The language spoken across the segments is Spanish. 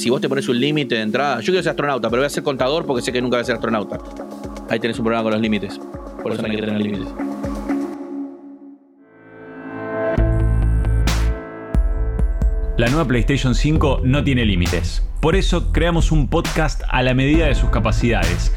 si vos te pones un límite de entrada, yo quiero ser astronauta, pero voy a ser contador porque sé que nunca voy a ser astronauta. Ahí tenés un problema con los límites. Por eso no hay que tener límites. La nueva PlayStation 5 no tiene límites. Por eso creamos un podcast a la medida de sus capacidades.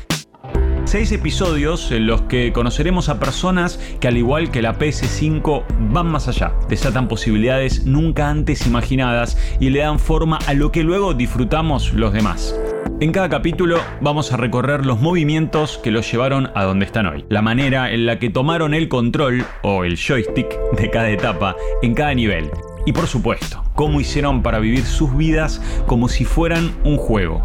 Seis episodios en los que conoceremos a personas que al igual que la PS5 van más allá, desatan posibilidades nunca antes imaginadas y le dan forma a lo que luego disfrutamos los demás. En cada capítulo vamos a recorrer los movimientos que los llevaron a donde están hoy, la manera en la que tomaron el control o el joystick de cada etapa en cada nivel y por supuesto, cómo hicieron para vivir sus vidas como si fueran un juego.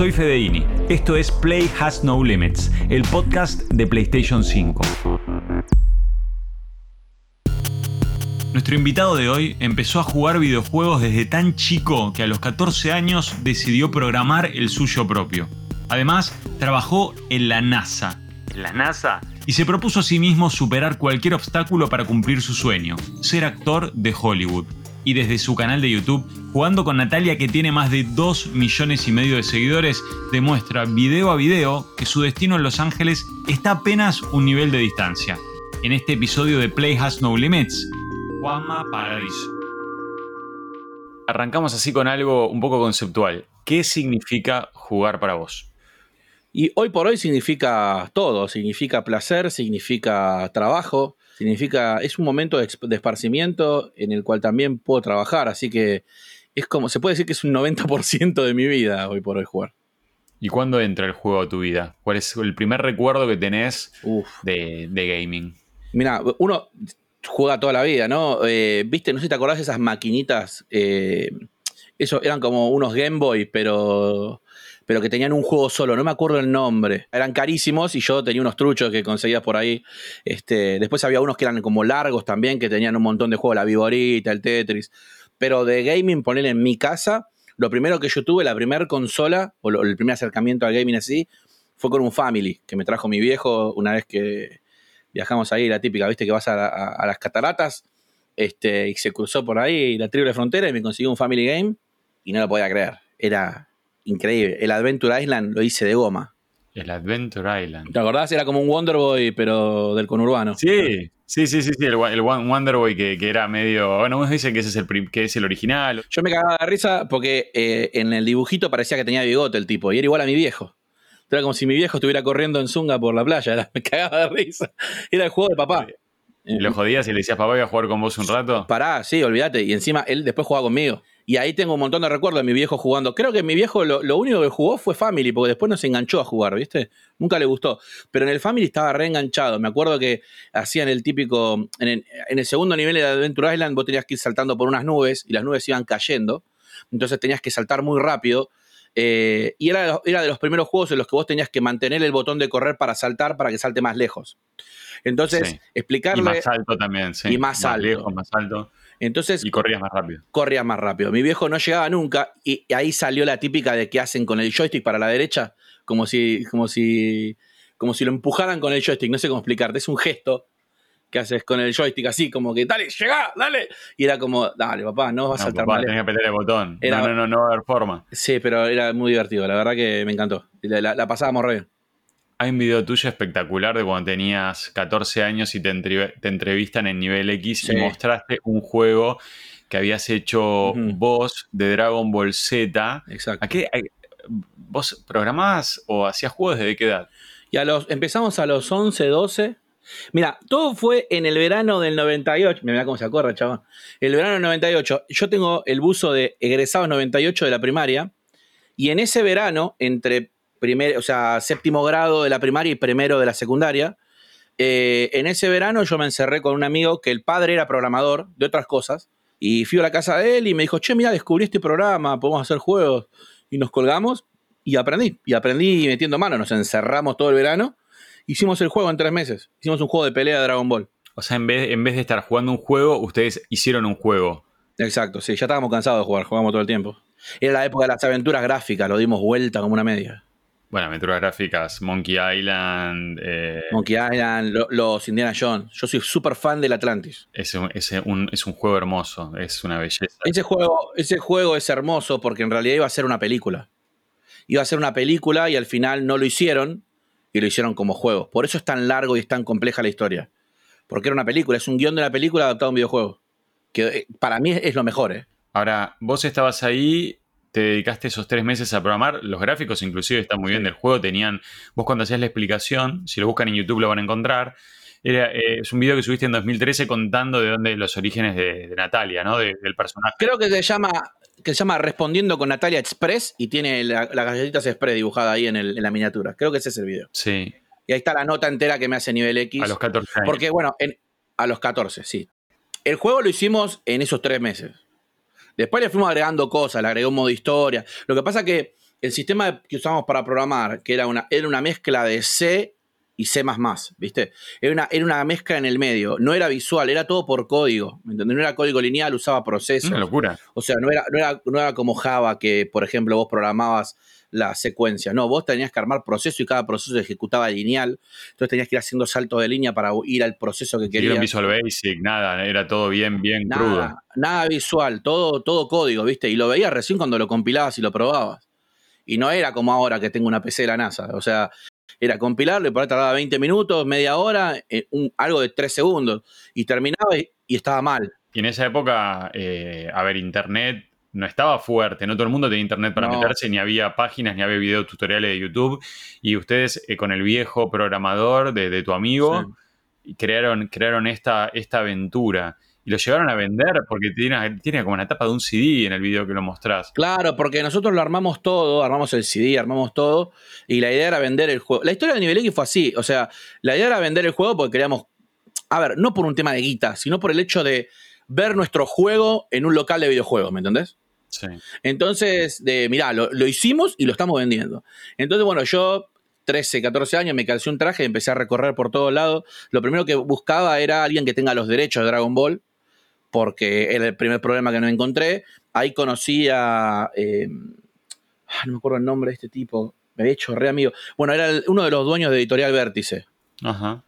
Soy Fedeini, esto es Play Has No Limits, el podcast de PlayStation 5. Nuestro invitado de hoy empezó a jugar videojuegos desde tan chico que a los 14 años decidió programar el suyo propio. Además, trabajó en la NASA. ¿En la NASA? y se propuso a sí mismo superar cualquier obstáculo para cumplir su sueño, ser actor de Hollywood. Y desde su canal de YouTube, jugando con Natalia que tiene más de 2 millones y medio de seguidores, demuestra video a video que su destino en Los Ángeles está apenas un nivel de distancia. En este episodio de Play Has No Limits, Juanma Paradiso. Arrancamos así con algo un poco conceptual. ¿Qué significa jugar para vos? Y hoy por hoy significa todo, significa placer, significa trabajo, significa, es un momento de, esparcimiento en el cual también puedo trabajar, así que es como, se puede decir que es un 90% de mi vida hoy por hoy jugar. ¿Y cuándo entra el juego a tu vida? ¿Cuál es el primer recuerdo que tenés de, gaming? Mira, uno juega toda la vida, ¿no? Eh, Viste, no sé si te acordás de esas maquinitas, eh, eso eran como unos Game Boy, pero pero que tenían un juego solo, no me acuerdo el nombre. Eran carísimos y yo tenía unos truchos que conseguías por ahí. Este, después había unos que eran como largos también, que tenían un montón de juegos, la Viborita, el Tetris. Pero de gaming, poner en mi casa, lo primero que yo tuve, la primera consola, o el primer acercamiento al gaming así, fue con un Family, que me trajo mi viejo una vez que viajamos ahí, la típica, viste, que vas a, las cataratas, este, y se cruzó por ahí la triple frontera y me consiguió un Family Game y no lo podía creer. Era, increíble. El Adventure Island lo hice de goma. El Adventure Island. ¿Te acordás? Era como un Wonder Boy, pero del conurbano. Sí, sí, sí, sí, el, el Wonder Boy que, era medio. Bueno, unos dicen que ese es el, que es el original. Yo me cagaba de risa porque eh, en el dibujito parecía que tenía bigote el tipo y era igual a mi viejo. Era como si mi viejo estuviera corriendo en Zunga por la playa. me cagaba de risa. Era el juego de papá. ¿Y lo jodías y le decías, papá, voy a jugar con vos un rato? Pará, sí, olvídate. Y encima él después jugaba conmigo. Y ahí tengo un montón de recuerdos de mi viejo jugando. Creo que mi viejo lo, único que jugó fue Family, porque después no se enganchó a jugar, ¿viste? Nunca le gustó. Pero en el Family estaba reenganchado. Me acuerdo que hacían el típico. En el, segundo nivel de Adventure Island, vos tenías que ir saltando por unas nubes y las nubes iban cayendo. Entonces tenías que saltar muy rápido. Eh, y era, era de los primeros juegos en los que vos tenías que mantener el botón de correr para saltar para que salte más lejos. Entonces, explicarle. Y más alto también, sí. Y más, alto. Lejos, más alto. Entonces, y corrías más rápido. Corrías más rápido. Mi viejo no llegaba nunca y ahí salió la típica de que hacen con el joystick para la derecha, como si, como si, como si lo empujaran con el joystick. No sé cómo explicarte. Es un gesto que haces con el joystick así, como que dale, llega, dale. Y era como, dale, papá, no vas a saltar papá, Tenía que pelear el botón. no, no, no, no va a haber forma. Sí, pero era muy divertido. La verdad que me encantó. La, la, la pasábamos re bien. Hay un video tuyo espectacular de cuando tenías 14 años y te, entrevistan en nivel X y mostraste un juego que habías hecho vos de Dragon Ball Z. Exacto. ¿A qué, ¿Vos programabas o hacías juegos desde qué edad? Y a los, empezamos a los 11, 12. Mira, todo fue en el verano del 98. Mira cómo se acuerda, chaval. El verano del 98. Yo tengo el buzo de egresados 98 de la primaria. Y en ese verano, entre primer, o sea, séptimo grado de la primaria y primero de la secundaria. Eh, en ese verano yo me encerré con un amigo que el padre era programador de otras cosas y fui a la casa de él y me dijo, che, mira, descubrí este programa, podemos hacer juegos. Y nos colgamos y aprendí, y aprendí metiendo mano, nos encerramos todo el verano, hicimos el juego en tres meses, hicimos un juego de pelea de Dragon Ball. O sea, en vez, en vez de estar jugando un juego, ustedes hicieron un juego. Exacto, sí, ya estábamos cansados de jugar, jugamos todo el tiempo. Era la época de las aventuras gráficas, lo dimos vuelta como una media. Bueno, aventuras gráficas, Monkey Island. Eh, Monkey Island, los Indiana Jones. Yo soy súper fan del Atlantis. Es un, es, un, juego hermoso, es una belleza. Ese juego, ese juego es hermoso porque en realidad iba a ser una película. Iba a ser una película y al final no lo hicieron y lo hicieron como juego. Por eso es tan largo y es tan compleja la historia. Porque era una película, es un guion de una película adaptado a un videojuego. Que eh, para mí es, lo mejor, ¿eh? Ahora, vos estabas ahí te dedicaste esos tres meses a programar. Los gráficos inclusive están muy bien del juego. Tenían, vos cuando hacías la explicación, si lo buscan en YouTube lo van a encontrar. Era, eh, es un video que subiste en 2013 contando de dónde los orígenes de, Natalia, ¿no? del personaje. Creo que se llama que se llama Respondiendo con Natalia Express y tiene las galletitas Express dibujada ahí en, la miniatura. Creo que ese es el video. Sí. Y ahí está la nota entera que me hace nivel X. A los 14 años. Porque, bueno, a los 14, sí. El juego lo hicimos en esos tres meses. Después le fuimos agregando cosas, le agregó un modo historia. Lo que pasa que el sistema que usamos para programar, que era una, era una mezcla de C y C, ¿viste? Era una, era una mezcla en el medio. No era visual, era todo por código. ¿Me entendés? No era código lineal, usaba procesos. Una locura. O sea, no era, no era, no era como Java, que por ejemplo vos programabas la secuencia. No, vos tenías que armar proceso y cada proceso se ejecutaba lineal. Entonces tenías que ir haciendo saltos de línea para ir al proceso que querías. No Visual Basic, nada, era todo bien, bien crudo. Nada visual, todo, todo código, ¿viste? Y lo veías recién cuando lo compilabas y lo probabas. Y no era como ahora que tengo una PC de la NASA. O sea, era compilarlo y por ahí tardaba 20 minutos, media hora, eh, algo de 3 segundos. Y terminaba y, estaba mal. Y en esa época, eh, a ver, internet no estaba fuerte, no todo el mundo tenía internet para meterse, ni había páginas, ni había videos tutoriales de YouTube. Y ustedes, eh, con el viejo programador de, tu amigo, crearon, crearon esta, esta aventura. Y lo llevaron a vender porque tiene, tiene como una tapa de un CD en el video que lo mostrás. Claro, porque nosotros lo armamos todo, armamos el CD, armamos todo, y la idea era vender el juego. La historia de Nivel X fue así, o sea, la idea era vender el juego porque queríamos, a ver, no por un tema de guita, sino por el hecho de ver nuestro juego en un local de videojuegos, ¿me entendés? Sí. Entonces, de, mirá, lo, hicimos y lo estamos vendiendo. Entonces, bueno, yo 13, 14 años, me calcé un traje y empecé a recorrer por todos lados. Lo primero que buscaba era alguien que tenga los derechos de Dragon Ball, porque era el primer problema que no encontré. Ahí conocí a. Eh, ah, no me acuerdo el nombre de este tipo. Me había hecho re amigo. Bueno, era uno de los dueños de Editorial Vértice. Ajá.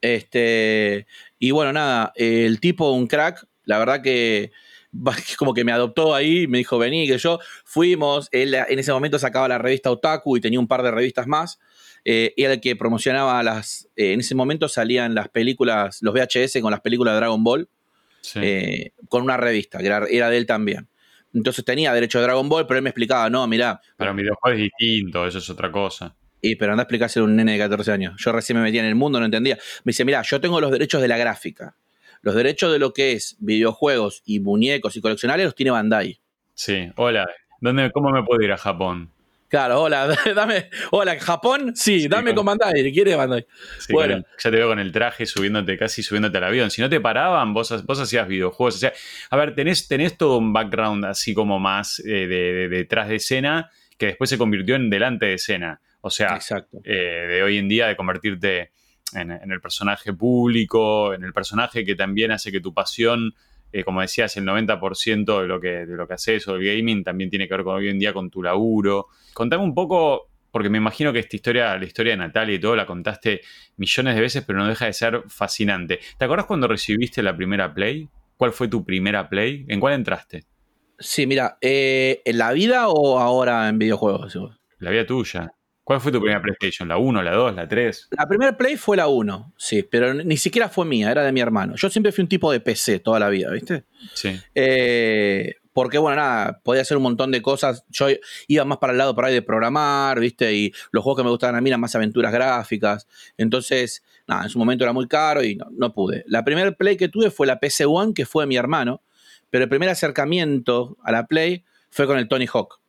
Este. Y bueno, nada, el tipo, un crack. La verdad que como que me adoptó ahí, me dijo, vení, que yo fuimos, él en ese momento sacaba la revista Otaku y tenía un par de revistas más, eh, y era el que promocionaba las, eh, en ese momento salían las películas, los VHS con las películas de Dragon Ball, eh, con una revista, que era, de él también. Entonces tenía derecho a Dragon Ball, pero él me explicaba, no, mirá. Pero mi videojuego es distinto, eso es otra cosa. Y pero anda a explicarse a un nene de 14 años. Yo recién me metía en el mundo, no entendía. Me dice, mira, yo tengo los derechos de la gráfica. Los derechos de lo que es videojuegos y muñecos y coleccionales los tiene Bandai. Sí, hola. ¿Dónde, ¿Cómo me puedo ir a Japón? Claro, hola, dame, hola, Japón, sí, dame con, Bandai, ¿quiere Bandai? bueno. ya te veo con el traje subiéndote, casi subiéndote al avión. Si no te paraban, vos, vos hacías videojuegos. O sea, a ver, tenés, tenés todo un background así como más eh, de, detrás de escena que después se convirtió en delante de escena. O sea, eh, de hoy en día de convertirte en, el personaje público, en el personaje que también hace que tu pasión, eh, como decías, el 90% de lo, que, de lo que haces o del gaming también tiene que ver con hoy en día con tu laburo. Contame un poco, porque me imagino que esta historia, la historia de Natalia y todo, la contaste millones de veces, pero no deja de ser fascinante. ¿Te acuerdas cuando recibiste la primera Play? ¿Cuál fue tu primera Play? ¿En cuál entraste? Sí, mira, eh, ¿en la vida o ahora en videojuegos? La vida tuya. ¿Cuál fue tu primera PlayStation? ¿La 1, la 2, la 3? La primera Play fue la 1, sí, pero ni siquiera fue mía, era de mi hermano. Yo siempre fui un tipo de PC toda la vida, ¿viste? Sí. Eh, porque, bueno, nada, podía hacer un montón de cosas. Yo iba más para el lado por ahí de programar, ¿viste? Y los juegos que me gustaban a mí eran más aventuras gráficas. Entonces, nada, en su momento era muy caro y no, no pude. La primera Play que tuve fue la PC One, que fue de mi hermano, pero el primer acercamiento a la Play fue con el Tony Hawk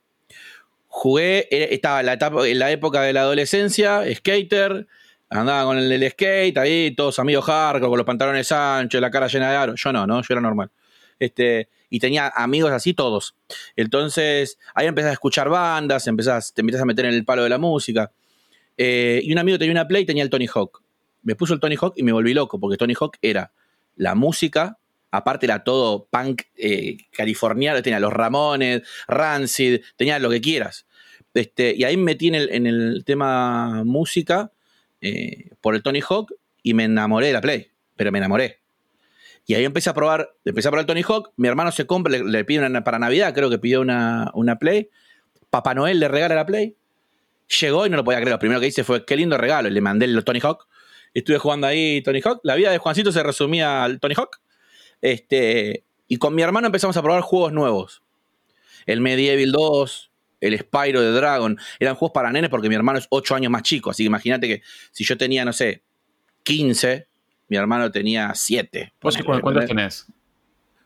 jugué, estaba la, etapa, en la época de la adolescencia, skater, andaba con el, skate ahí, todos amigos hardcore, con los pantalones anchos, la cara llena de aro. Yo no, ¿no? Yo era normal. Este, y tenía amigos así todos. Entonces, ahí empezás a escuchar bandas, empezás, te empezás a meter en el palo de la música. Eh, y un amigo tenía una Play y tenía el Tony Hawk. Me puso el Tony Hawk y me volví loco, porque Tony Hawk era la música aparte era todo punk eh, californiano, tenía los Ramones, Rancid, tenía lo que quieras. Este, y ahí me metí en el, tema música eh, por el Tony Hawk y me enamoré de la Play, pero me enamoré. Y ahí empecé a probar, empecé a probar el Tony Hawk, mi hermano se compra, le, pide una, para Navidad, creo que pidió una, una Play, Papá Noel le regala la Play, llegó y no lo podía creer, lo primero que hice fue, qué lindo regalo, y le mandé el Tony Hawk, estuve jugando ahí Tony Hawk, la vida de Juancito se resumía al Tony Hawk, este, y con mi hermano empezamos a probar juegos nuevos, el Medieval 2, el Spyro de Dragon, eran juegos para nenes porque mi hermano es 8 años más chico, así que imagínate que si yo tenía, no sé, 15, mi hermano tenía 7. cuántos tenés?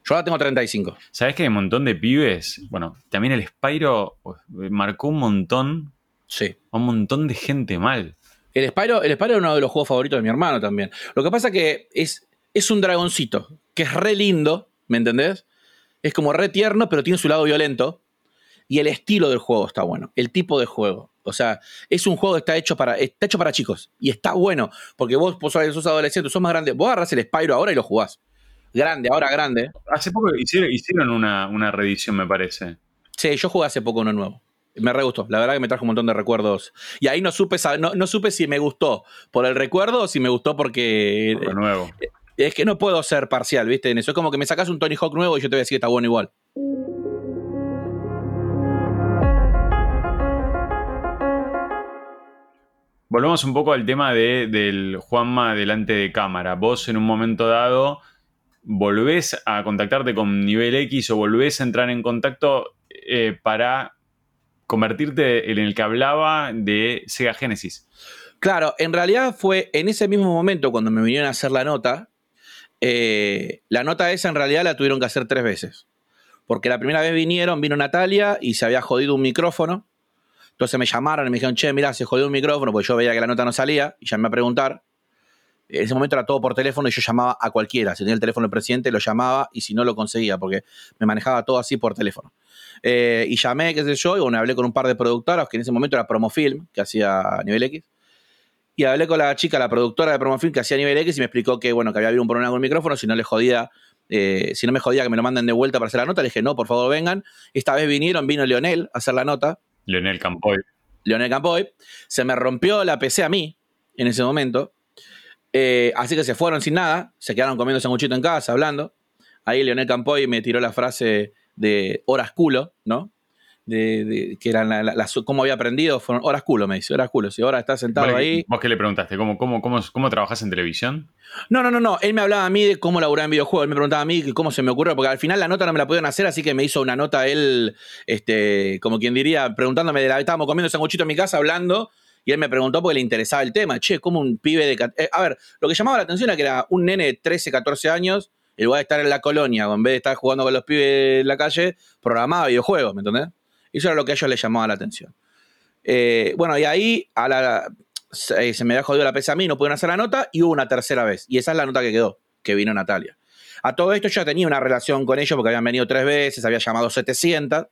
Yo ahora tengo 35. ¿Sabés que hay un montón de pibes? Bueno, también el Spyro pues, marcó un montón. Sí. Un montón de gente mal. El Spyro, el Spyro es uno de los juegos favoritos de mi hermano también. Lo que pasa que es, es un dragoncito, que es re lindo, ¿me entendés? Es como re tierno, pero tiene su lado violento. Y el estilo del juego está bueno. El tipo de juego. O sea, es un juego que está hecho para, está hecho para chicos. Y está bueno. Porque vos, vos sos adolescente, sos más grande. Vos agarrás el Spyro ahora y lo jugás. Grande, ahora grande. Hace poco hicieron, una, una reedición, me parece. Sí, yo jugué hace poco uno nuevo. Me re gustó. La verdad que me trajo un montón de recuerdos. Y ahí no supe, no, no supe si me gustó por el recuerdo o si me gustó porque. Por lo nuevo. Es que no puedo ser parcial, ¿viste? En eso es como que me sacas un Tony Hawk nuevo y yo te voy a decir que está bueno igual. Volvemos un poco al tema de, del Juanma delante de cámara. Vos en un momento dado volvés a contactarte con Nivel X o volvés a entrar en contacto eh, para convertirte en el que hablaba de Sega Genesis. Claro, en realidad fue en ese mismo momento cuando me vinieron a hacer la nota. Eh, la nota esa en realidad la tuvieron que hacer tres veces. Porque la primera vez vinieron, vino Natalia y se había jodido un micrófono entonces me llamaron y me dijeron, che, mira, se jodió un micrófono, porque yo veía que la nota no salía, y llamé a preguntar. En ese momento era todo por teléfono y yo llamaba a cualquiera. Si tenía el teléfono del presidente, lo llamaba y si no, lo conseguía, porque me manejaba todo así por teléfono. Eh, y llamé, qué sé yo, y hablé con un par de productoras, que en ese momento era Promofilm, que hacía Nivel X. Y hablé con la chica, la productora de Promofilm, que hacía Nivel X, y me explicó que, bueno, que había habido un problema con el micrófono, si no le jodía eh, si no me jodía que me lo manden de vuelta para hacer la nota, le dije, no, por favor vengan. Esta vez vinieron, vino Leonel a hacer la nota. Leonel Campoy. Leonel Campoy, se me rompió la PC a mí en ese momento. Eh, así que se fueron sin nada, se quedaron comiendo sanguchito en casa, hablando. Ahí Leonel Campoy me tiró la frase de horas culo, ¿no? De, que eran las, cómo había aprendido, fueron horas culo, me dice, horas culo. Si ahora está sentado ahí. ¿Vos qué le preguntaste? ¿Cómo, cómo, cómo, cómo trabajas en televisión? No, no, no, no. Él me hablaba a mí de cómo laburar en videojuegos. Él me preguntaba a mí cómo se me ocurrió, porque al final la nota no me la pudieron hacer, así que me hizo una nota él, este, como quien diría, preguntándome de la. Estábamos comiendo sanguchito en mi casa hablando. Y él me preguntó porque le interesaba el tema. Che, como un pibe de. Eh, a ver, lo que llamaba la atención era que era un nene de 13, 14 años, en lugar de estar en la colonia, o en vez de estar jugando con los pibes en la calle, programaba videojuegos, ¿me entendés? Eso era lo que a ellos les llamaba la atención. Eh, bueno, y ahí a la, se, me había jodido la pesa a mí, no pudieron hacer la nota, y hubo una tercera vez. Y esa es la nota que quedó, que vino Natalia. A todo esto ya tenía una relación con ellos porque habían venido tres veces, había llamado 700.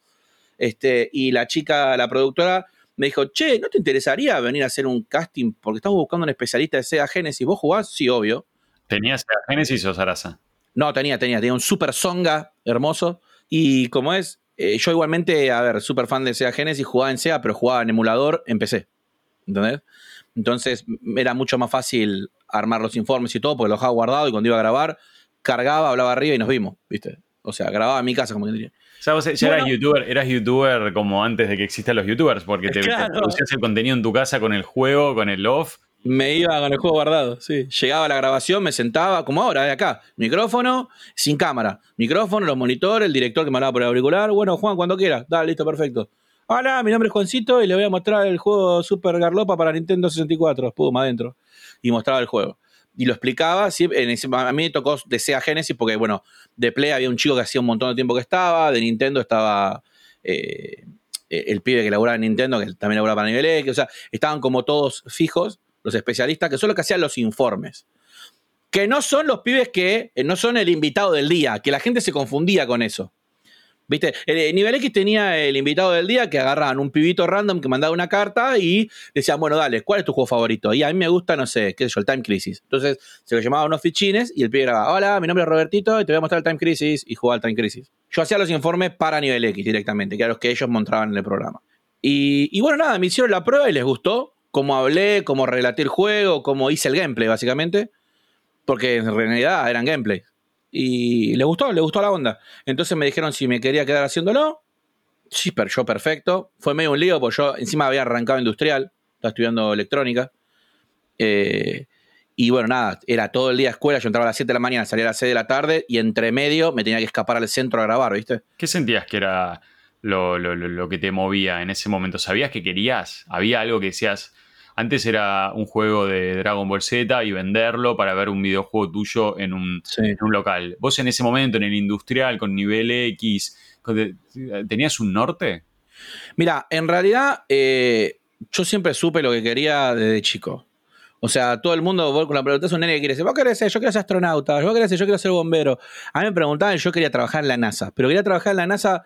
Este, y la chica, la productora, me dijo, che, ¿no te interesaría venir a hacer un casting? Porque estamos buscando un especialista de Sega Genesis. ¿Vos jugás? Sí, obvio. ¿Tenías Sega Genesis o Sarasa? No, tenía, tenía. Tenía un super Songa hermoso. Y como es, eh, yo igualmente, a ver, súper fan de Sega Genesis, jugaba en Sega, pero jugaba en emulador en PC. ¿Entendés? Entonces era mucho más fácil armar los informes y todo, porque los dejaba guardado y cuando iba a grabar, cargaba, hablaba arriba y nos vimos, ¿viste? O sea, grababa en mi casa, como que diría. O sea, vos ya eras, youtuber, eras youtuber como antes de que existan los youtubers, porque te, producías el contenido en tu casa con el juego, con el off, me iba con el juego guardado. Llegaba a la grabación, me sentaba, como ahora, de acá. Micrófono, sin cámara. Micrófono, los monitores, el director que me hablaba por el auricular. Bueno, Juan, cuando quiera. Dale, listo, perfecto. Hola, mi nombre es Juancito y le voy a mostrar el juego Super Garlopa para Nintendo 64. Pum, adentro. Y mostraba el juego. Y lo explicaba. a mí me tocó de Genesis porque, bueno, de Play había un chico que hacía un montón de tiempo que estaba. De Nintendo estaba eh, el pibe que laburaba en Nintendo, que también laburaba para nivel X. O sea, estaban como todos fijos los especialistas, que son los que hacían los informes. Que no son los pibes que eh, no son el invitado del día, que la gente se confundía con eso. ¿Viste? El, nivel X tenía el invitado del día que agarraban un pibito random que mandaba una carta y decían, bueno, dale, ¿cuál es tu juego favorito? Y a mí me gusta, no sé, qué sé yo, el Time Crisis. Entonces se lo llamaban unos fichines y el pibe era, hola, mi nombre es Robertito y te voy a mostrar el Time Crisis y jugaba al Time Crisis. Yo hacía los informes para nivel X directamente, que eran los que ellos mostraban en el programa. Y, bueno, nada, me hicieron la prueba y les gustó cómo hablé, cómo relaté el juego, cómo hice el gameplay, básicamente. Porque en realidad eran gameplay. Y les gustó, les gustó la onda. Entonces me dijeron si me quería quedar haciéndolo. Sí, pero yo perfecto. Fue medio un lío porque yo encima había arrancado industrial, estaba estudiando electrónica. Eh, y bueno, nada, era todo el día escuela, yo entraba a las 7 de la mañana, salía a las 6 de la tarde y entre medio me tenía que escapar al centro a grabar, ¿viste? ¿Qué sentías que era lo, que te movía en ese momento? ¿Sabías que querías? ¿Había algo que decías, antes era un juego de Dragon Ball Z y venderlo para ver un videojuego tuyo en un, local. ¿Vos en ese momento, en el industrial, con nivel X, tenías un norte? Mira, en realidad eh, yo siempre supe lo que quería desde chico. O sea, todo el mundo, con la pregunta es un nene que quiere ser, vos querés ser, yo quiero ser astronauta, vos querés ser, yo quiero ser bombero. A mí me preguntaban, yo quería trabajar en la NASA, pero quería trabajar en la NASA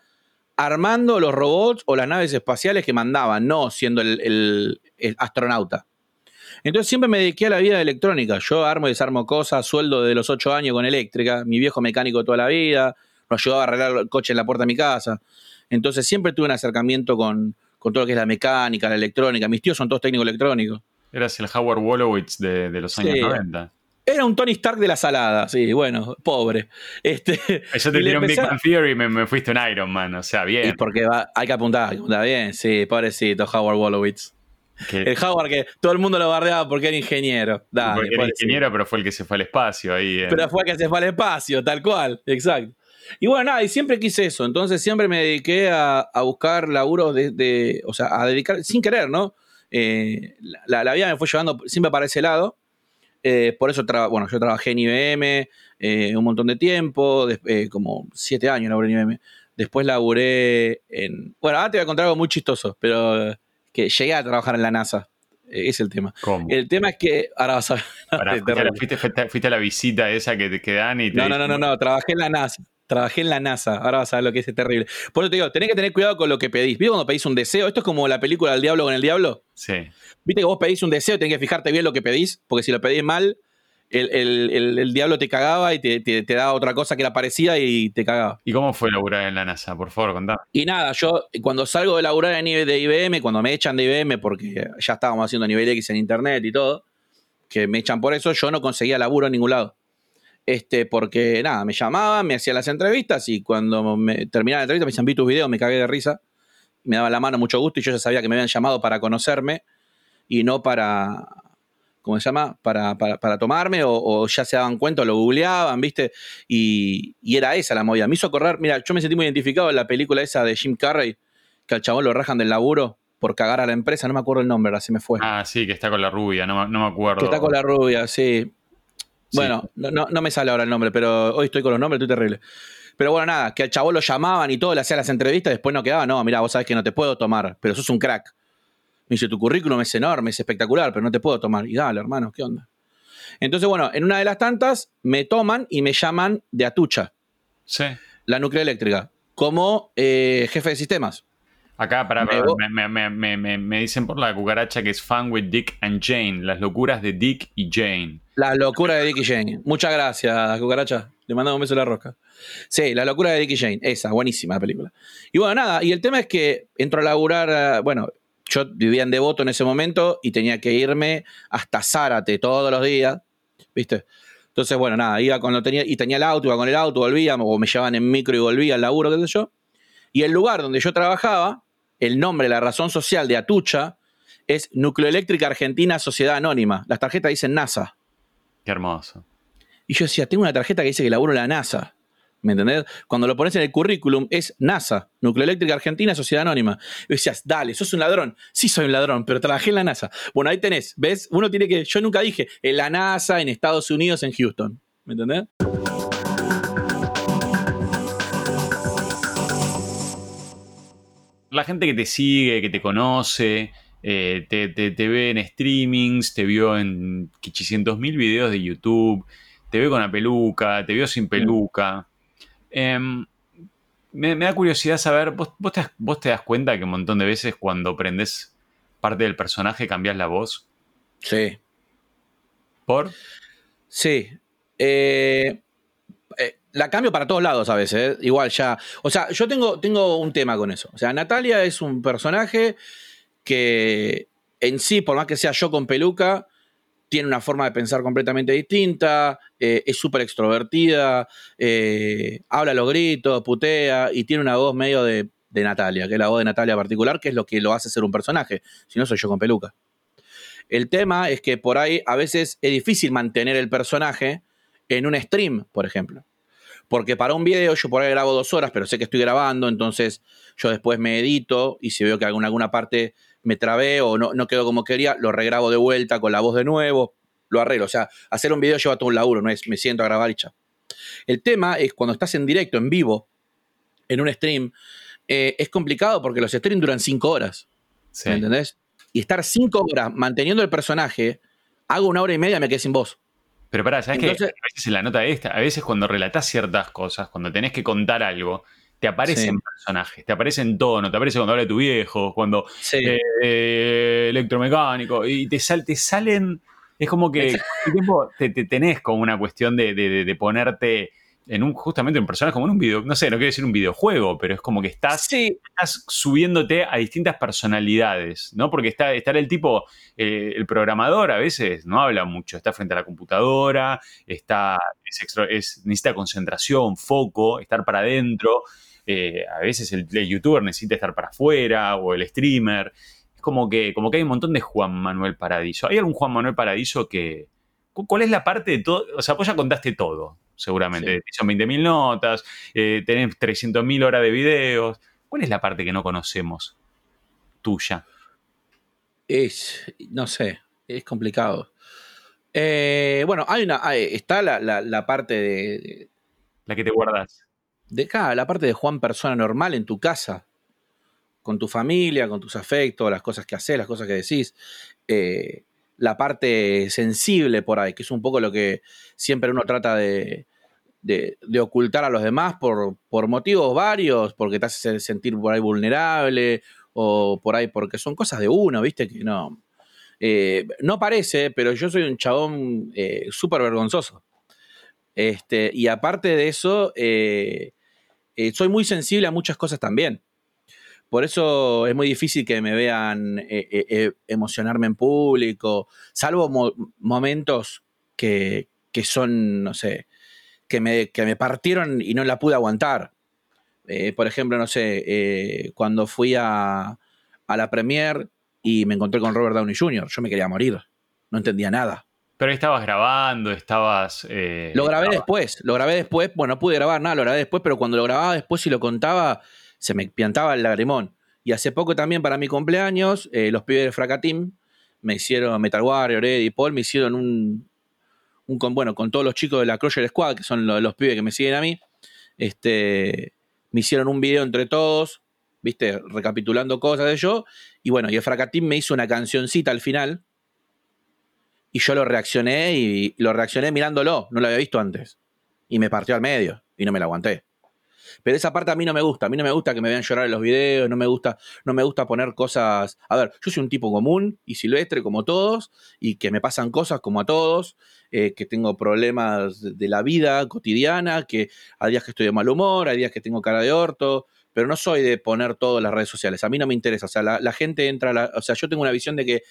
armando los robots o las naves espaciales que mandaban, no siendo el, astronauta. Entonces siempre me dediqué a la vida de electrónica. Yo armo y desarmo cosas, sueldo de los 8 años con eléctrica, mi viejo mecánico toda la vida, nos ayudaba a arreglar el coche en la puerta de mi casa. Entonces siempre tuve un acercamiento con, con todo lo que es la mecánica, la electrónica. Mis tíos son todos técnicos electrónicos. Eras el Howard Wolowitz de, los años 90. Era un Tony Stark de la salada, sí, bueno, pobre. Este, Yo te tiré un Big Bang Theory y me, fuiste un Iron Man, o sea, bien. Y porque hay que apuntar, hay que apuntar bien, sí, pobrecito Howard Wolowitz. El Howard que todo el mundo lo bardeaba porque era ingeniero. porque era ingeniero, pero fue el que se fue al espacio ahí. Pero fue el que se fue al espacio, tal cual, exacto. Y bueno, nada, y siempre quise eso. Entonces siempre me dediqué a, buscar laburos de, o sea, a dedicar, sin querer, ¿no? Eh, la, vida me fue llevando siempre para ese lado. Eh, por eso, bueno, yo trabajé en IBM eh, un montón de tiempo, como siete años laburé en IBM. Después laburé en... Bueno, ahora te voy a contar algo muy chistoso, pero que llegué a trabajar en la NASA. Es el tema. El tema es que. Ahora vas a ver. fuiste, a la visita esa que te dan y te. No, no, no, no, no, trabajé en la NASA. Trabajé en la NASA, ahora vas a ver lo que es terrible. Por eso te digo, tenés que tener cuidado con lo que pedís. ¿Viste cuando pedís un deseo? Esto es como la película del diablo con el diablo. Sí. ¿Viste que vos pedís un deseo tenés que fijarte bien lo que pedís? Porque si lo pedís mal, el, diablo te cagaba y te, te, daba otra cosa que era parecida y te cagaba. ¿Y cómo fue laburar en la NASA? Por favor, contá. Y nada, yo cuando salgo de laburar en de IBM, cuando me echan de IBM, porque ya estábamos haciendo nivel X en internet y todo, que me echan por eso, yo no conseguía laburo en ningún lado este, porque nada, me llamaban, me hacían las entrevistas y cuando me terminaba la entrevista me decían, vi tus videos, me cagué de risa, me daban la mano mucho gusto y yo ya sabía que me habían llamado para conocerme y no para, ¿cómo se llama? Para, para, tomarme o, ya se daban cuenta, lo googleaban, ¿viste? Y, era esa la movida. Me hizo correr, mira, yo me sentí muy identificado en la película esa de Jim Carrey, que al chabón lo rajan del laburo por cagar a la empresa, no me acuerdo el nombre, ahora se me fue. Ah, sí, que está con la rubia, no, no me acuerdo. Que está con la rubia, sí. Bueno, no, me sale ahora el nombre, pero hoy estoy con los nombres, estoy terrible. Pero bueno, nada, que al chavo lo llamaban y todo, le hacía las entrevistas, después no quedaba, no, mira, vos sabés que no te puedo tomar, pero sos un crack. Me dice, tu currículum es enorme, es espectacular, pero no te puedo tomar. Y dale, hermano, ¿qué onda? Entonces, bueno, en una de las tantas me toman y me llaman de Atucha. Sí. La nuclear eléctrica, como eh, jefe de sistemas. Acá, para, me, dicen por la cucaracha que es Fun with Dick and Jane, las locuras de Dick y Jane. La locura de Dick y Jane. Muchas gracias, cucaracha. Le mandamos un beso a la rosca. Sí, La locura de Dick y Jane. Esa, buenísima película. Y bueno, nada, y el tema es que entro a laburar, eh, bueno, yo vivía en Devoto en ese momento y tenía que irme hasta Zárate todos los días, ¿viste? Entonces, bueno, nada, iba cuando tenía, y tenía el auto, iba con el auto, volvía, o me llevaban en micro y volvía al laburo, qué sé yo. Y el lugar donde yo trabajaba, el nombre, la razón social de Atucha, es Nucleoeléctrica Argentina Sociedad Anónima. Las tarjetas dicen NASA. Qué hermoso. Y yo decía, tengo una tarjeta que dice que laburo en la NASA. ¿Me entendés? Cuando lo pones en el currículum es NASA, Nucleoeléctrica Argentina Sociedad Anónima. Y decías, dale, sos un ladrón. Sí, soy un ladrón, pero trabajé en la NASA. Bueno, ahí tenés, ¿ves? Uno tiene que. Yo nunca dije en la NASA, en Estados Unidos, en Houston. ¿Me entendés? la gente que te sigue, que te conoce, eh, te, ve en streamings, te vio en 800 mil videos de YouTube, te ve con la peluca, te vio sin peluca. Em, me, da curiosidad saber, ¿vos, te, das cuenta que un montón de veces cuando prendes parte del personaje cambias la voz? Sí. ¿Por? Sí. Eh, eh, la cambio para todos lados a veces, ¿eh? igual ya. O sea, yo tengo, tengo un tema con eso. O sea, Natalia es un personaje que en sí, por más que sea yo con peluca, tiene una forma de pensar completamente distinta, eh, es súper extrovertida, eh, habla los gritos, putea y tiene una voz medio de, de, Natalia, que es la voz de Natalia particular, que es lo que lo hace ser un personaje. Si no, soy yo con peluca. El tema es que por ahí a veces es difícil mantener el personaje en un stream, por ejemplo. Porque para un video yo por ahí grabo dos horas, pero sé que estoy grabando, entonces yo después me edito y si veo que en alguna parte me trabé o no, no quedó como quería, lo regrabo de vuelta con la voz de nuevo, lo arreglo. O sea, hacer un video lleva todo un laburo, no es me siento a grabar y ya. El tema es cuando estás en directo, en vivo, en un stream, eh, es complicado porque los streams duran cinco horas. ¿Me entendés? Y estar cinco horas manteniendo el personaje, hago una hora y media, me quedé sin voz. Pero pará, ¿sabes qué? A veces en la nota esta, a veces cuando relatás ciertas cosas, cuando tenés que contar algo, te aparecen personajes, te aparecen tono, te aparece cuando habla de tu viejo, cuando eh, electromecánico, y te, te salen, es como que tiempo te, tenés como una cuestión de ponerte en un, justamente un personaje como en un video, no sé, no quiero decir un videojuego, pero es como que estás, estás subiéndote a distintas personalidades, ¿no? Porque está, estar el tipo, eh, el programador a veces no habla mucho, está frente a la computadora, está, es, necesita concentración, foco, estar para adentro, eh, a veces el, youtuber necesita estar para afuera, o el streamer, es como que, como que hay un montón de Juan Manuel Paradiso. ¿Hay algún Juan Manuel Paradiso que... ¿Cuál es la parte de todo? O sea, vos ya contaste todo, seguramente. Son 20.000 notas, eh, tenés 300.000 horas de videos. ¿Cuál es la parte que no conocemos tuya? Es, no sé, es complicado. Eh, bueno, hay una, está la, parte de, La que te guardas. De acá, la parte de Juan persona normal en tu casa, con tu familia, con tus afectos, las cosas que haces, las cosas que decís. Eh, la parte sensible por ahí, que es un poco lo que siempre uno trata de, ocultar a los demás por, por, motivos varios, porque te hace sentir por ahí vulnerable o por ahí porque son cosas de uno, viste, que no. Eh, no parece, pero yo soy un chabón eh, súper vergonzoso. Este, y aparte de eso, eh, soy muy sensible a muchas cosas también. Por eso es muy difícil que me vean eh, eh, eh, emocionarme en público, salvo momentos que, son, no sé, que me, que me, partieron y no la pude aguantar. por ejemplo, no sé, cuando fui a, a la premier y me encontré con Robert Downey Jr., yo me quería morir, no entendía nada. Pero estabas grabando, estabas... lo grabé después, lo grabé después, bueno, no pude grabar nada, lo grabé después, pero cuando lo grababa después y lo contaba, se me piantaba el lagrimón. Y hace poco también para mi cumpleaños, eh, los pibes de Fracatim me hicieron, Metal Warrior, Eddie y Paul, me hicieron un, un, con, bueno, con todos los chicos de la Crusher Squad, que son los, pibes que me siguen a mí, este, me hicieron un video entre todos, viste, recapitulando cosas de yo, y bueno, y el Fracatim me hizo una cancioncita al final, y yo lo reaccioné y lo reaccioné mirándolo, no lo había visto antes, y me partió al medio, y no me la aguanté. Pero esa parte a mí no me gusta. A mí no me gusta que me vean llorar en los videos, no me gusta, no me gusta poner cosas. A ver, yo soy un tipo común y silvestre como todos, y que me pasan cosas como a todos, eh, que tengo problemas de la vida cotidiana, que hay días que estoy de mal humor, hay días que tengo cara de orto, pero no soy de poner todo en las redes sociales. A mí no me interesa. O sea, la, gente entra, o sea, yo tengo una visión de que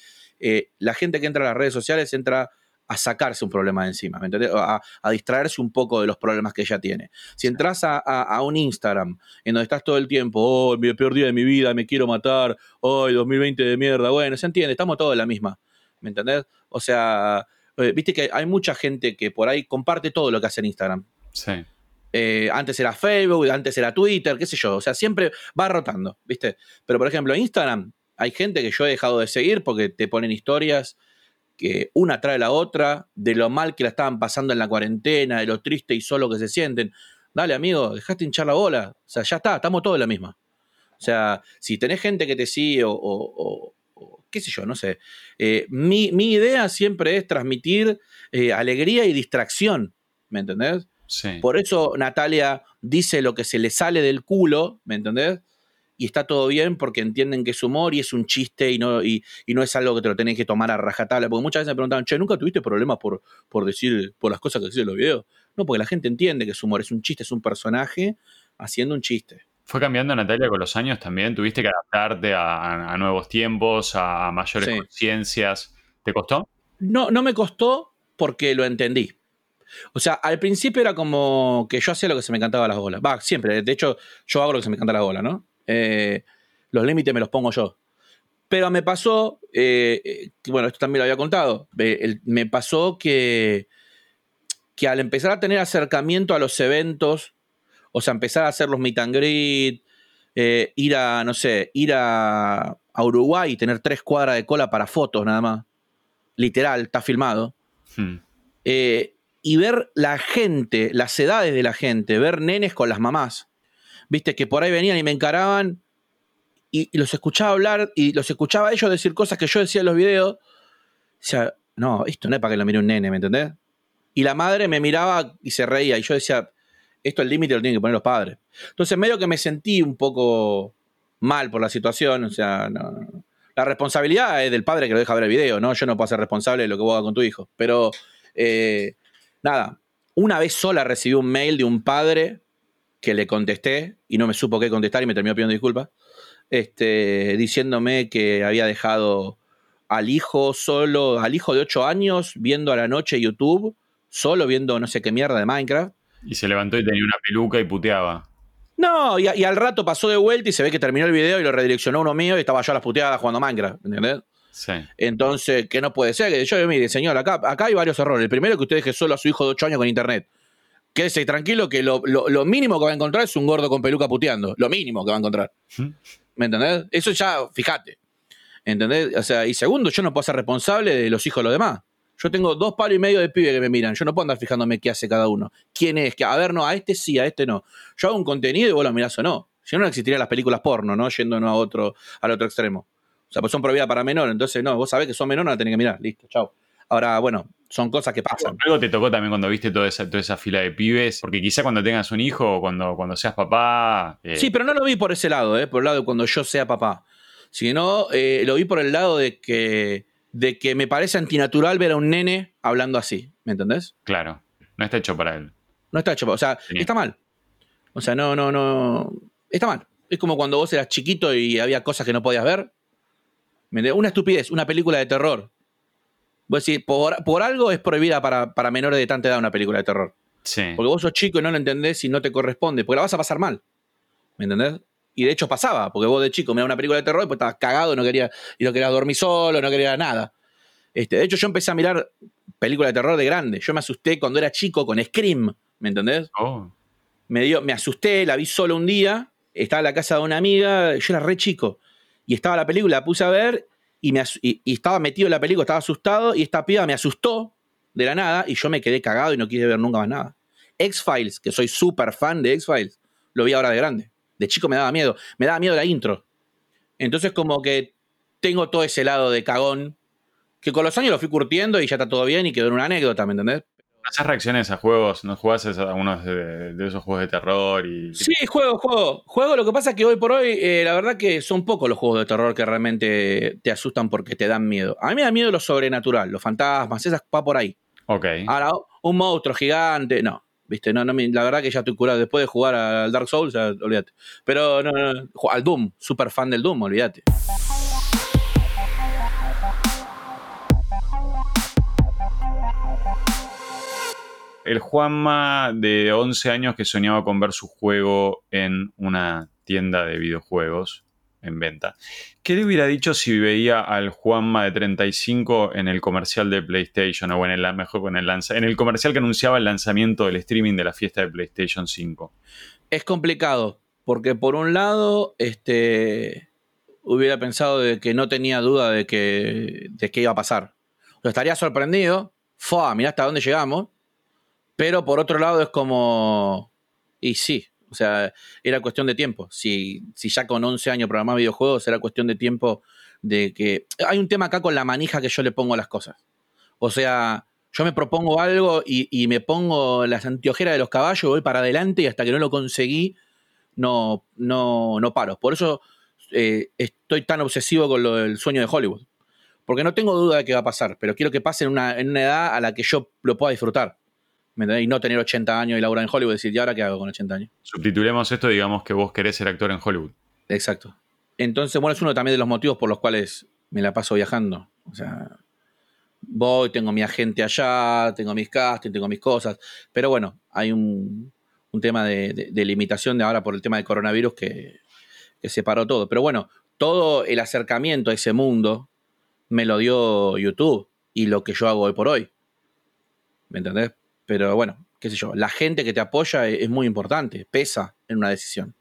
eh, la gente que entra a las redes sociales entra a sacarse un problema de encima, ¿me entendés? A, distraerse un poco de los problemas que ella tiene. Si entras a, un Instagram en donde estás todo el tiempo, oh, mi peor día de mi vida, me quiero matar, hoy 2020 de mierda, bueno, se entiende, estamos todos en la misma, ¿me entendés? O sea, eh, viste que hay mucha gente que por ahí comparte todo lo que hace en Instagram. Sí. Eh, antes era Facebook, antes era Twitter, qué sé yo. O sea, siempre va rotando, ¿viste? Pero por ejemplo, Instagram hay gente que yo he dejado de seguir porque te ponen historias que una trae la otra, de lo mal que la estaban pasando en la cuarentena, de lo triste y solo que se sienten. Dale, amigo, dejaste hinchar la bola. O sea, ya está, estamos todos en la misma. O sea, si tenés gente que te sigue o, qué sé yo, no sé. Eh, mi, idea siempre es transmitir eh, alegría y distracción, ¿me entendés? Sí. Por eso Natalia dice lo que se le sale del culo, ¿me entendés? Y está todo bien porque entienden que es humor y es un chiste y no, y, no es algo que te lo tenés que tomar a rajatabla. Porque muchas veces me preguntaban, che, ¿nunca tuviste problemas por, por decir, por las cosas que decís en los videos? No, porque la gente entiende que es humor, es un chiste, es un personaje haciendo un chiste. ¿Fue cambiando, Natalia, con los años también? ¿Tuviste que adaptarte a, nuevos tiempos, a, mayores conciencias? ¿Te costó? No, no me costó porque lo entendí. O sea, al principio era como que yo hacía lo que se me encantaba las bolas. Va, siempre. De hecho, yo hago lo que se me encanta la bola, ¿no? Eh, los límites me los pongo yo. Pero me pasó, eh, eh, bueno, esto también lo había contado, me pasó que, que al empezar a tener acercamiento a los eventos, o sea, empezar a hacer los meet and greet, ir a, no sé, ir a, Uruguay y tener tres cuadras de cola para fotos nada más, literal, está filmado, hmm y ver la gente, las edades de la gente, ver nenes con las mamás. Viste, que por ahí venían y me encaraban y, los escuchaba hablar y los escuchaba a ellos decir cosas que yo decía en los videos. O sea, no, esto no es para que lo mire un nene, ¿me entendés? Y la madre me miraba y se reía y yo decía, esto el límite lo tienen que poner los padres. Entonces medio que me sentí un poco mal por la situación, o sea, la responsabilidad es del padre que lo deja ver el video, ¿no? Yo no puedo ser responsable de lo que vos hagas con tu hijo, pero... Eh, Nada, una vez sola recibí un mail de un padre que le contesté y no me supo qué contestar y me terminó pidiendo disculpas, este, diciéndome que había dejado al hijo solo, al hijo de 8 años viendo a la noche YouTube, solo viendo no sé qué mierda de Minecraft. Y se levantó y tenía una peluca y puteaba. No, y, y, al rato pasó de vuelta y se ve que terminó el video y lo redireccionó uno mío y estaba yo a las puteadas jugando Minecraft, ¿entendés? Entonces, ¿qué no puede ser? Que yo, mire, señor, acá, acá hay varios errores. El primero, que usted deje solo a su hijo de 8 años con internet. Quédese tranquilo que lo, mínimo que va a encontrar es un gordo con peluca puteando. Lo mínimo que va a encontrar. ¿Me entendés? Eso ya, fíjate. ¿Entendés? O sea, y segundo, yo no puedo ser responsable de los hijos de los demás. Yo tengo dos palos y medio de pibe que me miran. Yo no puedo andar fijándome qué hace cada uno. ¿Quién es? Que, a ver, no, a este sí, a este no. Yo hago un contenido y vos lo mirás o no. Si no, no existirían las películas porno, ¿no? Yéndonos a otro, al otro extremo. O sea, pues son prohibidas para menor, entonces no, vos sabés que son menor, no la tenés que mirar, listo, chao. Ahora, bueno, son cosas que pasan. Algo te tocó también cuando viste toda esa, toda esa fila de pibes, porque quizá cuando tengas un hijo o cuando, cuando seas papá... Eh, sí, pero no lo vi por ese lado, eh, por el lado de cuando yo sea papá, sino eh, lo vi por el lado de que, de que me parece antinatural ver a un nene hablando así, ¿me entendés? Claro, no está hecho para él. No está hecho para, o sea, está mal. O sea, no, no, no, está mal. Es como cuando vos eras chiquito y había cosas que no podías ver. Una estupidez, una película de terror. Vos decís, por, por algo es prohibida para, para, menores de tanta edad una película de terror. Sí. Porque vos sos chico y no lo entendés y no te corresponde, porque la vas a pasar mal. ¿Me entendés? Y de hecho pasaba, porque vos de chico mirabas una película de terror y pues estabas cagado no quería, y no querías dormir solo, no querías nada. Este, de hecho, yo empecé a mirar películas de terror de grande. Yo me asusté cuando era chico con Scream, ¿me entendés? Oh. Me, dio, me asusté, la vi solo un día, estaba en la casa de una amiga, yo era re chico y estaba la película, la puse a ver y, me, estaba metido en la película, estaba asustado y esta piba me asustó de la nada y yo me quedé cagado y no quise ver nunca más nada. X-Files, que soy súper fan de X-Files, lo vi ahora de grande. De chico me daba miedo, me daba miedo la intro. Entonces como que tengo todo ese lado de cagón, que con los años lo fui curtiendo y ya está todo bien y quedó en una anécdota, ¿me entendés? ¿Haces reacciones a juegos? ¿No jugás a algunos de, esos juegos de terror? Y... Sí, juego, juego. Juego, lo que pasa es que hoy por hoy, eh, la verdad que son pocos los juegos de terror que realmente te asustan porque te dan miedo. A mí me da miedo lo sobrenatural, los fantasmas, esas va por ahí. Ok. Ahora, un monstruo gigante, no. Viste, no, no, la verdad que ya estoy curado. Después de jugar al Dark Souls, olvídate. Pero no, no, al Doom, súper fan del Doom, olvídate. El Juanma de 11 años que soñaba con ver su juego en una tienda de videojuegos en venta. ¿Qué le hubiera dicho si veía al Juanma de 35 en el comercial de PlayStation o en el mejor en el en el comercial que anunciaba el lanzamiento del streaming de la fiesta de PlayStation 5? Es complicado porque por un lado este hubiera pensado de que no tenía duda de que de qué iba a pasar. Lo estaría sorprendido. Fua, mirá hasta dónde llegamos pero por otro lado es como. Y sí, o sea, era cuestión de tiempo. Si, si ya con 11 años programaba videojuegos, era cuestión de tiempo de que. Hay un tema acá con la manija que yo le pongo a las cosas. O sea, yo me propongo algo y, me pongo las anteojeras de los caballos, voy para adelante y hasta que no lo conseguí, no, no, no paro. Por eso eh, estoy tan obsesivo con lo del sueño de Hollywood. Porque no tengo duda de que va a pasar, pero quiero que pase en una, en una edad a la que yo lo pueda disfrutar. ¿Me entendés? Y no tener 80 años y laburar en Hollywood y decir, ¿y ahora qué hago con 80 años? Subtitulemos esto, digamos que vos querés ser actor en Hollywood. Exacto. Entonces, bueno, es uno también de los motivos por los cuales me la paso viajando. O sea, voy, tengo mi agente allá, tengo mis castings, tengo mis cosas. Pero bueno, hay un, un tema de, de, limitación de ahora por el tema del coronavirus que, que separó todo. Pero bueno, todo el acercamiento a ese mundo me lo dio YouTube y lo que yo hago hoy por hoy. ¿Me entendés? Pero bueno, qué sé yo, la gente que te apoya es, muy importante, pesa en una decisión.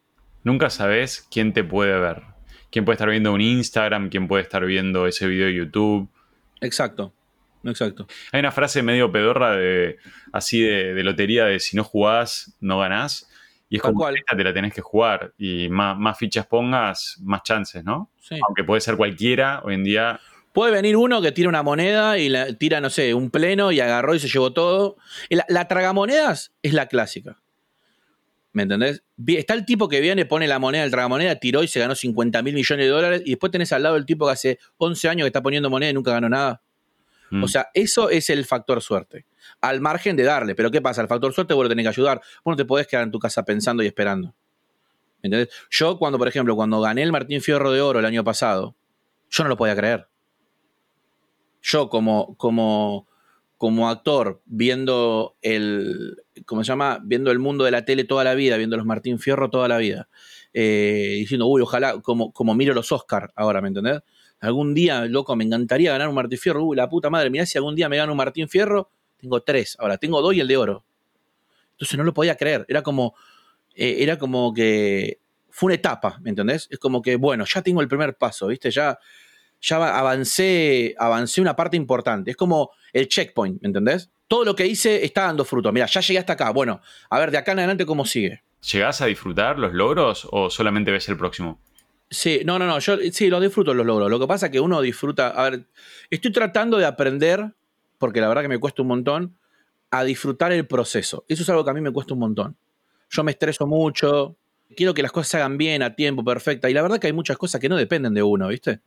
Nunca sabes quién te puede ver. Quién puede estar viendo un Instagram, quién puede estar viendo ese video de YouTube. Exacto, exacto. Hay una frase medio pedorra de así de, lotería de si no jugás, no ganás. Y es como esta te la tenés que jugar. Y más, más fichas pongas, más chances, ¿no? Sí. Aunque puede ser cualquiera, hoy en día Puede venir uno que tira una moneda y la, tira, no sé, un pleno y agarró y se llevó todo. La, la tragamonedas es la clásica. ¿Me entendés? Está el tipo que viene, pone la moneda, el tragamoneda, tiró y se ganó 50 mil millones de dólares. Y después tenés al lado el tipo que hace 11 años que está poniendo moneda y nunca ganó nada. Mm. O sea, eso es el factor suerte. Al margen de darle. Pero ¿qué pasa? El factor suerte vos lo tenés que ayudar. Vos no te podés quedar en tu casa pensando y esperando. ¿Me entendés? Yo, cuando, por ejemplo, cuando gané el Martín Fierro de Oro el año pasado, yo no lo podía creer yo como, como, como actor, viendo el, ¿cómo se llama? Viendo el mundo de la tele toda la vida, viendo los Martín Fierro toda la vida, eh, diciendo, uy, ojalá, como, como miro los Oscar ahora, ¿me entendés? Algún día, loco, me encantaría ganar un Martín Fierro, uy, la puta madre, mirá si algún día me gano un Martín Fierro, tengo tres, ahora tengo dos y el de oro. Entonces no lo podía creer, era como, eh, era como que fue una etapa, ¿me entendés? Es como que, bueno, ya tengo el primer paso, ¿viste? Ya, ya avancé, avancé una parte importante. Es como el checkpoint, ¿me entendés? Todo lo que hice está dando fruto. Mira, ya llegué hasta acá. Bueno, a ver, de acá en adelante, ¿cómo sigue? ¿Llegás a disfrutar los logros o solamente ves el próximo? Sí, no, no, no. Yo sí, los disfruto los logros. Lo que pasa es que uno disfruta. A ver, estoy tratando de aprender, porque la verdad que me cuesta un montón, a disfrutar el proceso. Eso es algo que a mí me cuesta un montón. Yo me estreso mucho, quiero que las cosas se hagan bien, a tiempo, perfecta. Y la verdad que hay muchas cosas que no dependen de uno, ¿viste?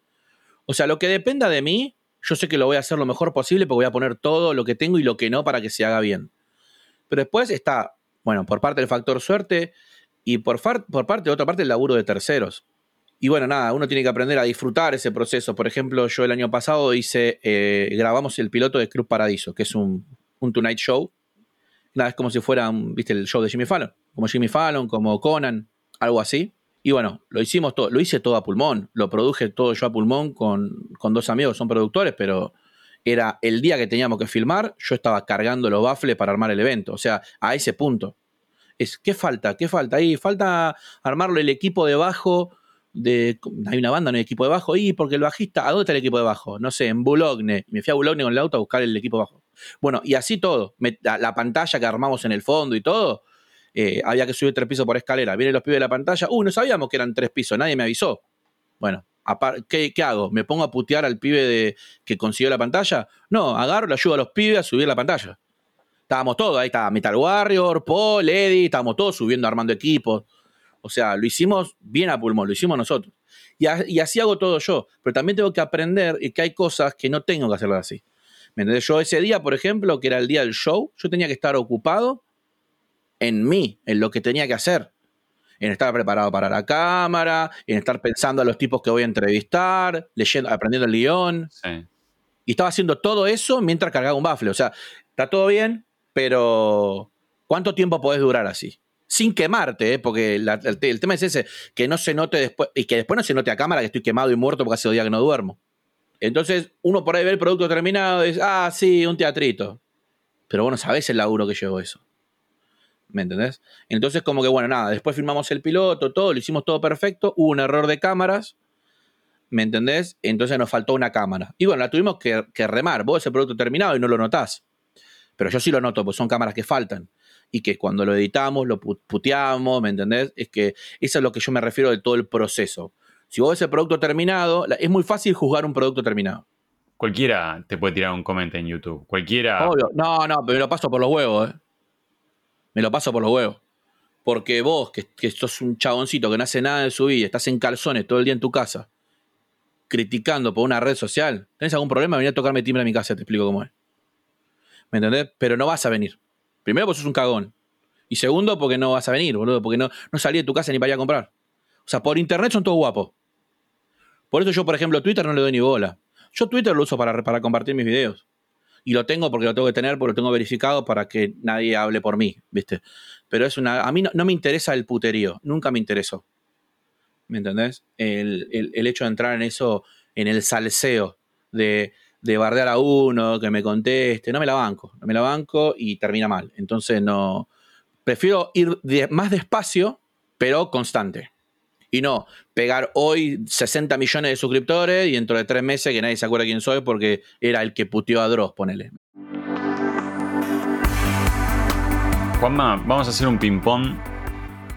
O sea, lo que dependa de mí, yo sé que lo voy a hacer lo mejor posible porque voy a poner todo lo que tengo y lo que no para que se haga bien. Pero después está, bueno, por parte del factor suerte y por, por parte de otra parte el laburo de terceros. Y bueno, nada, uno tiene que aprender a disfrutar ese proceso. Por ejemplo, yo el año pasado hice, eh, grabamos el piloto de Cruz Paradiso, que es un, un Tonight Show. Nada, es como si fuera, viste, el show de Jimmy Fallon. Como Jimmy Fallon, como Conan, algo así. Y bueno, lo hicimos todo, lo hice todo a pulmón, lo produje todo yo a pulmón con, dos amigos, son productores, pero era el día que teníamos que filmar, yo estaba cargando los baffles para armar el evento, o sea, a ese punto. Es, ¿qué falta? ¿Qué falta? Ahí falta armarlo el equipo de bajo, de, hay una banda, no hay equipo de bajo, y porque el bajista, ¿a dónde está el equipo de bajo? No sé, en Boulogne, me fui a Boulogne con el auto a buscar el equipo de bajo. Bueno, y así todo, la pantalla que armamos en el fondo y todo, eh, había que subir tres pisos por escalera. Vienen los pibes de la pantalla. Uy, no sabíamos que eran tres pisos, nadie me avisó. Bueno, ¿qué, hago? ¿Me pongo a putear al pibe de, que consiguió la pantalla? No, agarro, le ayudo a los pibes a subir la pantalla. Estábamos todos, ahí estaba Metal Warrior, Paul, Eddie, estábamos todos subiendo, armando equipos. O sea, lo hicimos bien a pulmón, lo hicimos nosotros. Y, y, así hago todo yo. Pero también tengo que aprender que hay cosas que no tengo que hacerlas así. ¿Me entendés? Yo ese día, por ejemplo, que era el día del show, yo tenía que estar ocupado en mí, en lo que tenía que hacer. En estar preparado para la cámara, en estar pensando a los tipos que voy a entrevistar, leyendo, aprendiendo el guion. Y estaba haciendo todo eso mientras cargaba un bafle. O sea, está todo bien, pero ¿cuánto tiempo podés durar así? Sin quemarte, ¿eh? porque el, tema es ese, que no se note después, y que después no se note a cámara que estoy quemado y muerto porque hace dos días que no duermo. Entonces, uno por ahí ve el producto terminado y dice, ah, sí, un teatrito. Pero bueno, sabés el laburo que llevó eso. ¿Me entendés? Entonces como que bueno, nada, después filmamos el piloto, todo, lo hicimos todo perfecto, hubo un error de cámaras, ¿me entendés? Entonces nos faltó una cámara. Y bueno, la tuvimos que, remar, vos ese producto terminado y no lo notás, pero yo sí lo noto, pues son cámaras que faltan. Y que cuando lo editamos, lo puteamos, ¿me entendés? Es que eso es lo que yo me refiero de todo el proceso. Si vos ves el producto terminado, es muy fácil juzgar un producto terminado. Cualquiera te puede tirar un comentario en YouTube. Cualquiera. No, no, pero lo paso por los huevos, ¿eh? Me lo paso por los huevos. porque vos, que, que sos un chaboncito que no hace nada de su vida, estás en calzones todo el día en tu casa, criticando por una red social, ¿tenés algún problema? Venir a tocarme timbre a mi casa, te explico cómo es. ¿Me entendés? Pero no vas a venir. Primero, porque sos un cagón. Y segundo, porque no vas a venir, boludo, porque no, no salí de tu casa ni para ir a comprar. O sea, por internet son todos guapos. Por eso yo, por ejemplo, Twitter no le doy ni bola. Yo Twitter lo uso para, para compartir mis videos. Y lo tengo porque lo tengo que tener, porque lo tengo verificado para que nadie hable por mí, ¿viste? Pero es una. A mí no, me interesa el puterío. Nunca me interesó. ¿Me entendés? El, el- hecho de entrar en eso, en el salseo de, de bardear a uno, que me conteste. No me la banco. No me la banco y termina mal. Entonces no. Prefiero ir más despacio, pero constante. Y no pegar hoy 60 millones de suscriptores y dentro de tres meses que nadie se acuerda quién soy porque era el que puteó a Dross, ponele. Juanma, vamos a hacer un ping-pong.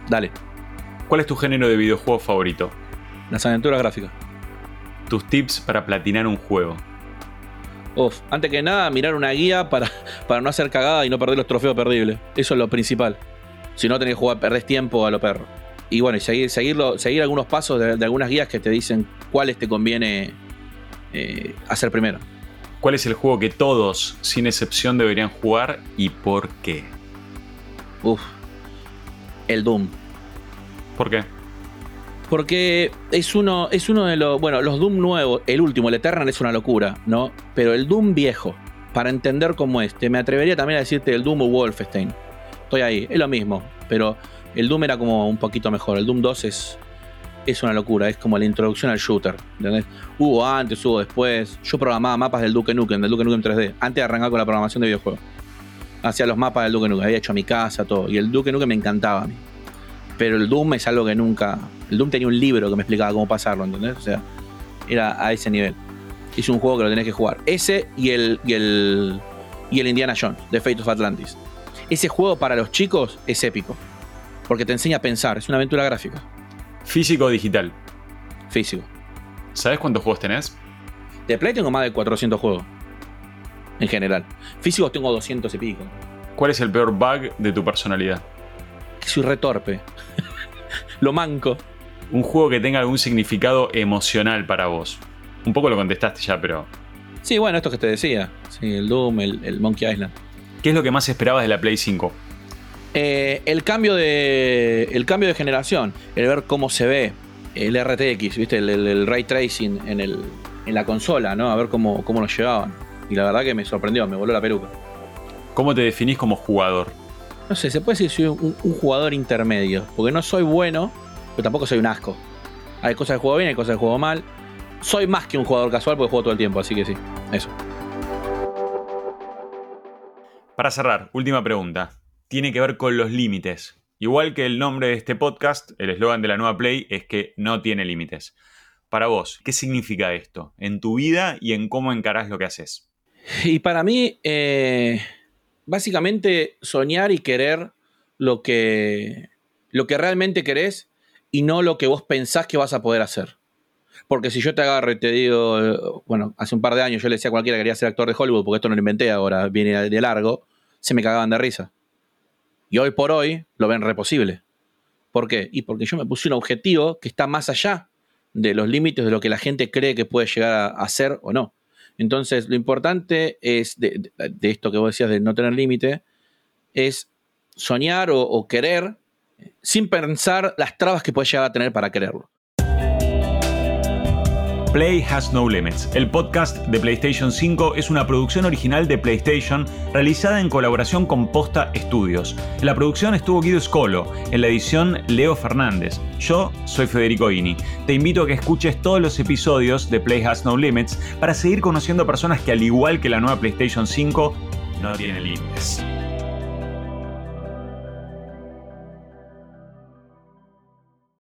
Dale, ¿Cuál es tu género de videojuego favorito? las aventuras gráficas. Tus tips para platinar un juego. Uf, antes que nada, mirar una guía para, para no hacer cagada y no perder los trofeos perdibles. Eso es lo principal. Si no tenés que jugar, perdés tiempo a lo perro. Y bueno, y seguir, seguirlo, seguir algunos pasos de, de algunas guías que te dicen cuáles te conviene eh, hacer primero. ¿Cuál es el juego que todos, sin excepción, deberían jugar y por qué? Uf, el Doom. ¿Por qué? Porque es uno, es uno de los. Bueno, los Doom nuevos, el último, el Eternal, es una locura, ¿no? Pero el Doom viejo, para entender cómo es, te me atrevería también a decirte el Doom o Wolfenstein. Estoy ahí, es lo mismo, pero el Doom era como un poquito mejor. El Doom 2 es, es una locura, es como la introducción al shooter. Hubo antes, hubo después. Yo programaba mapas del Duke Nukem, del Duke Nukem 3D, antes de arrancar con la programación de videojuegos. Hacía los mapas del Duke Nukem, había hecho mi casa, todo. Y el Duke Nukem me encantaba a mí. Pero el Doom es algo que nunca. El Doom tenía un libro que me explicaba cómo pasarlo, ¿entendés? O sea, era a ese nivel. Es un juego que lo tenés que jugar. Ese y el, y el, y el Indiana Jones, de Fate of Atlantis. Ese juego para los chicos es épico. Porque te enseña a pensar, es una aventura gráfica, Físico o digital. físico. ¿Sabes cuántos juegos tenés? De Play tengo más de 400 juegos. En general. Físicos tengo 200 y pico. ¿Cuál es el peor bug de tu personalidad? Que soy retorpe. lo manco. Un juego que tenga algún significado emocional para vos. Un poco lo contestaste ya, pero Sí, bueno, esto que te decía. Sí, el Doom, el, el Monkey Island. ¿qué es lo que más esperabas de la Play 5? Eh, el, cambio de, el cambio de generación, el ver cómo se ve el RTX, ¿viste? El, el- el ray tracing en, el, en la consola, ¿no? A ver cómo, cómo lo llevaban. Y la verdad que me sorprendió, me voló la peluca. ¿Cómo te definís como jugador? No sé, se puede decir que soy un, un jugador intermedio, porque no soy bueno, pero tampoco soy un asco. Hay cosas que juego bien, hay cosas que juego mal. Soy más que un jugador casual porque juego todo el tiempo, así que sí, eso. Para cerrar, última pregunta. Tiene que ver con los límites. Igual que el nombre de este podcast, el eslogan de la nueva Play es que no tiene límites. Para vos, ¿qué significa esto en tu vida y en cómo encarás lo que haces? Y para mí, eh, básicamente soñar y querer lo que, lo que realmente querés y no lo que vos pensás que vas a poder hacer. Porque si yo te agarro y te digo, bueno, hace un par de años yo le decía a cualquiera que quería ser actor de Hollywood, porque esto no lo inventé ahora, viene de largo, se me cagaban de risa. Y hoy por hoy lo ven reposible. ¿Por qué? Y porque yo me puse un objetivo que está más allá de los límites de lo que la gente cree que puede llegar a hacer o no. Entonces, lo importante es de, esto que vos decías de no tener límite, es soñar o, o querer sin pensar las trabas que puedes llegar a tener para quererlo. Play Has No Limits. El podcast de PlayStation 5 es una producción original de PlayStation realizada en colaboración con Posta Studios. En la producción estuvo Guido Scolo, en la edición Leo Fernández. Yo soy Federico Ini. Te invito a que escuches todos los episodios de Play Has No Limits para seguir conociendo personas que al igual que la nueva PlayStation 5 no tienen límites.